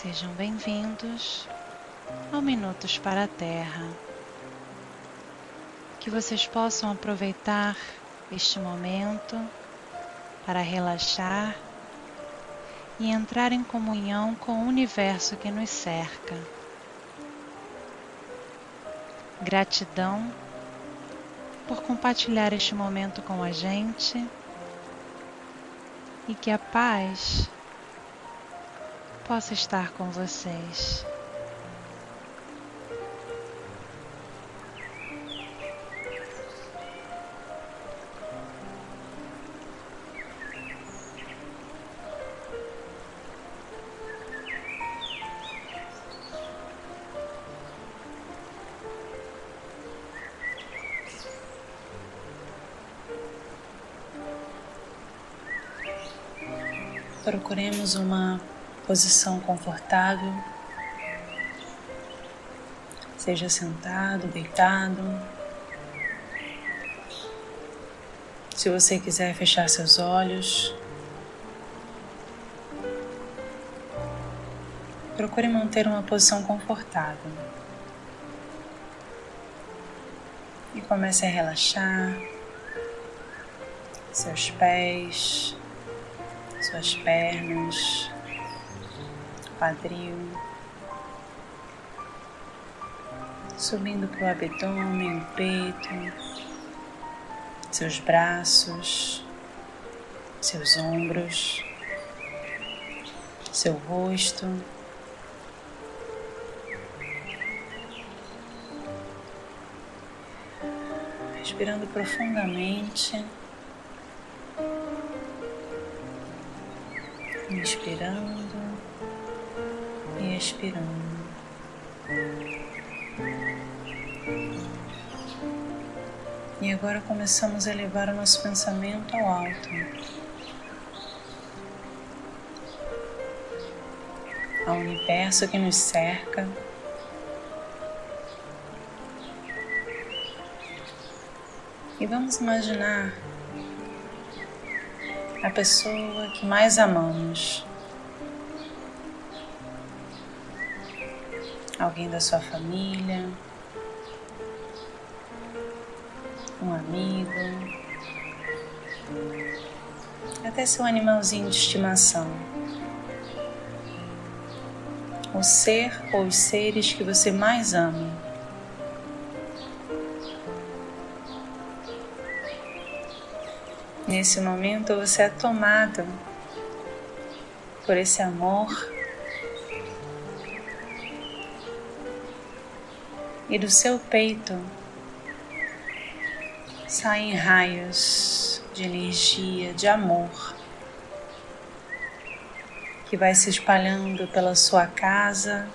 Sejam bem-vindos ao Minutos para a Terra. Que vocês possam aproveitar este momento para relaxar e entrar em comunhão com o universo que nos cerca. Gratidão por compartilhar este momento com a gente e que a paz possa estar com vocês. Procuremos uma posição confortável, seja sentado, deitado. Se você quiser fechar seus olhos, procure manter uma posição confortável. E comece a relaxar seus pés, suas pernas, quadril, subindo para o abdômen, o peito, seus braços, seus ombros, seu rosto. Respirando profundamente. inspirando e expirando. E agora começamos a elevar o nosso pensamento ao alto, ao universo que nos cerca. E vamos imaginar a pessoa que mais amamos. Alguém da sua família, um amigo, até seu animalzinho de estimação. O ser ou os seres que você mais ama. Nesse momento você é tomado por esse amor e do seu peito saem raios de energia, de amor que vai se espalhando pela sua casa.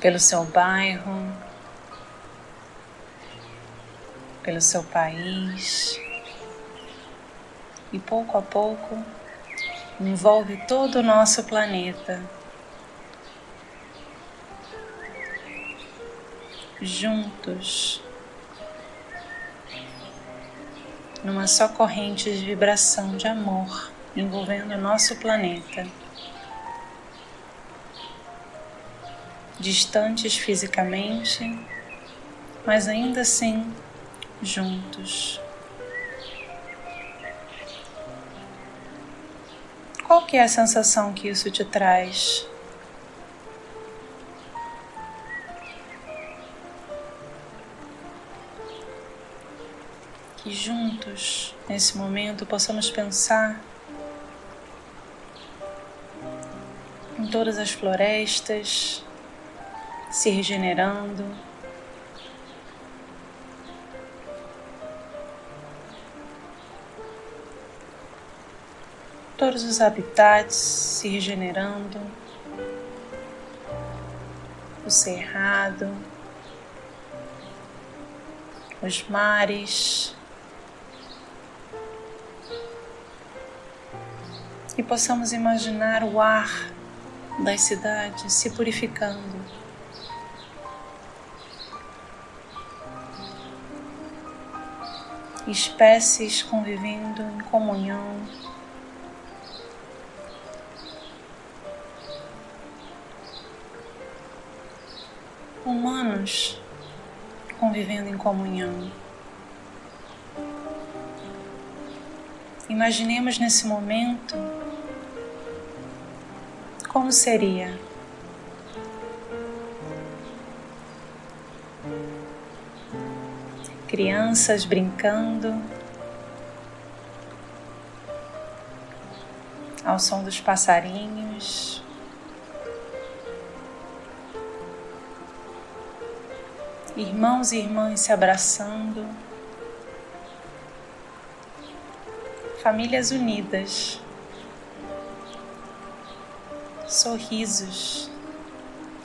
Pelo seu bairro, pelo seu país e pouco a pouco envolve todo o nosso planeta. Juntos, numa só corrente de vibração de amor envolvendo o nosso planeta. Distantes fisicamente, mas ainda assim juntos. Qual que é a sensação que isso te traz? Que juntos, nesse momento, possamos pensar em todas as florestas se regenerando. Todos os habitats se regenerando, o cerrado, os mares, que possamos imaginar o ar das cidades se purificando. Espécies convivendo em comunhão, humanos convivendo em comunhão. Imaginemos nesse momento como seria? Crianças brincando. Ao som dos passarinhos. Irmãos e irmãs se abraçando, famílias unidas, sorrisos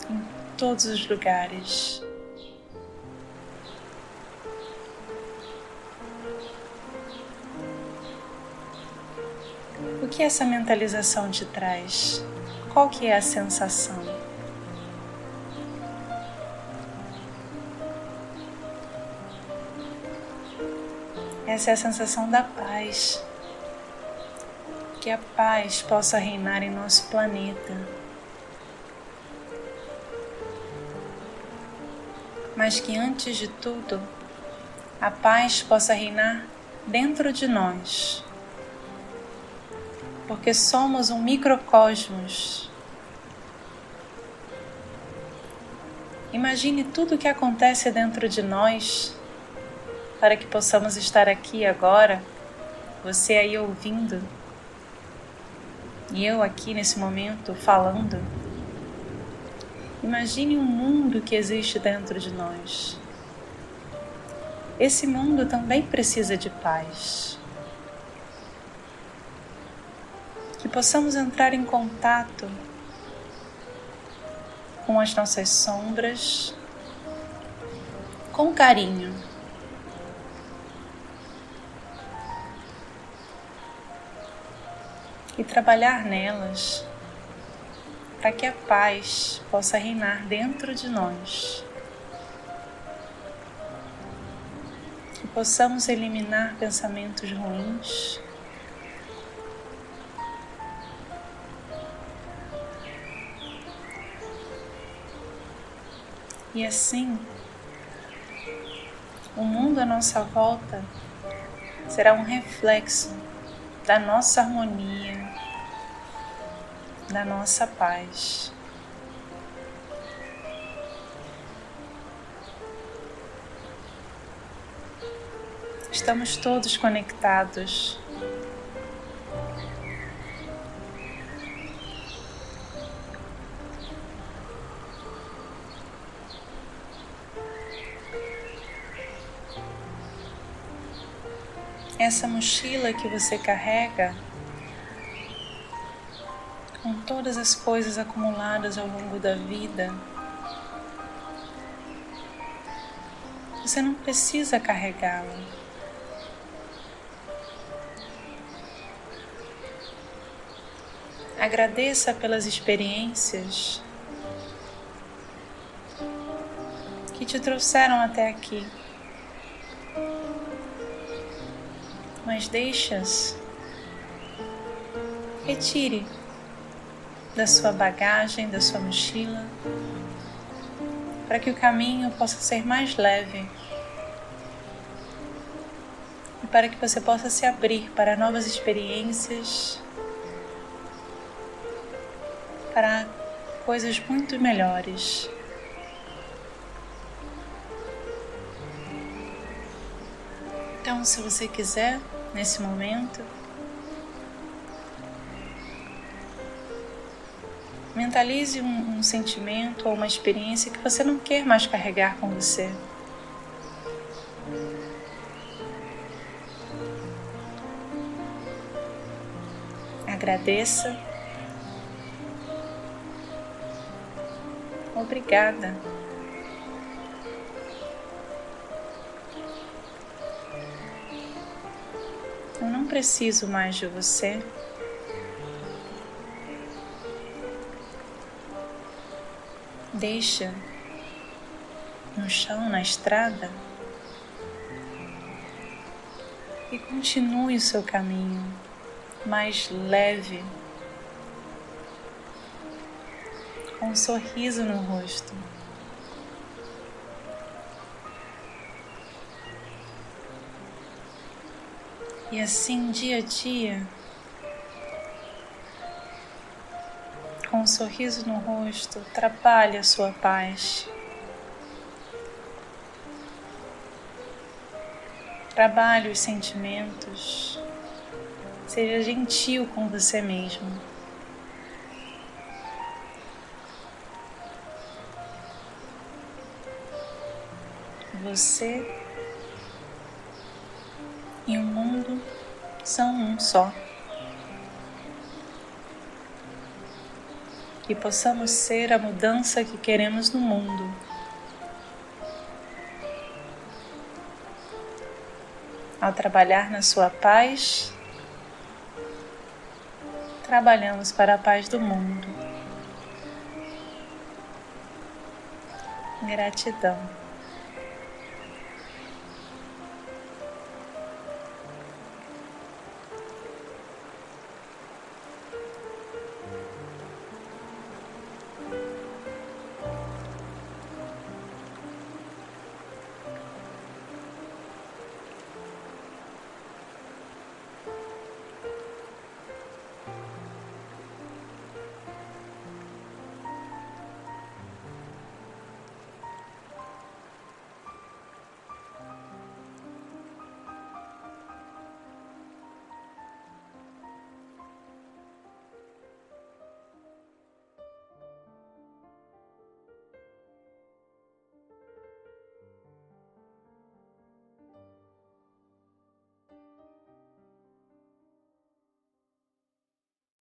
em todos os lugares. O que essa mentalização te traz? Qual que é a sensação? Essa é a sensação da paz. Que a paz possa reinar em nosso planeta. Mas que antes de tudo, a paz possa reinar dentro de nós porque somos um microcosmos. Imagine tudo o que acontece dentro de nós para que possamos estar aqui agora, você aí ouvindo e eu aqui nesse momento falando. Imagine um mundo que existe dentro de nós. Esse mundo também precisa de paz. que possamos entrar em contato com as nossas sombras com carinho. E trabalhar nelas para que a paz possa reinar dentro de nós. Que possamos eliminar pensamentos ruins E assim, o mundo à nossa volta será um reflexo da nossa harmonia, da nossa paz. Estamos todos conectados essa mochila que você carrega com todas as coisas acumuladas ao longo da vida. Você não precisa carregá-la. Agradeça pelas experiências que te trouxeram até aqui. Mas deixas. Retire da sua bagagem, da sua mochila, para que o caminho possa ser mais leve e para que você possa se abrir para novas experiências, para coisas muito melhores. Então, se você quiser, nesse momento. Mentalize um, um, sentimento ou uma experiência que você não quer mais carregar com você. Agradeça. Obrigada. Preciso mais de você. Deixa no chão, na estrada, e continue o seu caminho mais leve, com um sorriso no rosto. E assim, dia a dia, com um sorriso no rosto, trabalhe a sua paz. Trabalhe os sentimentos. Seja gentil com você mesmo. Você e o mundo são um só. Que possamos ser a mudança que queremos no mundo. Ao trabalhar na sua paz, trabalhamos para a paz do mundo. Gratidão.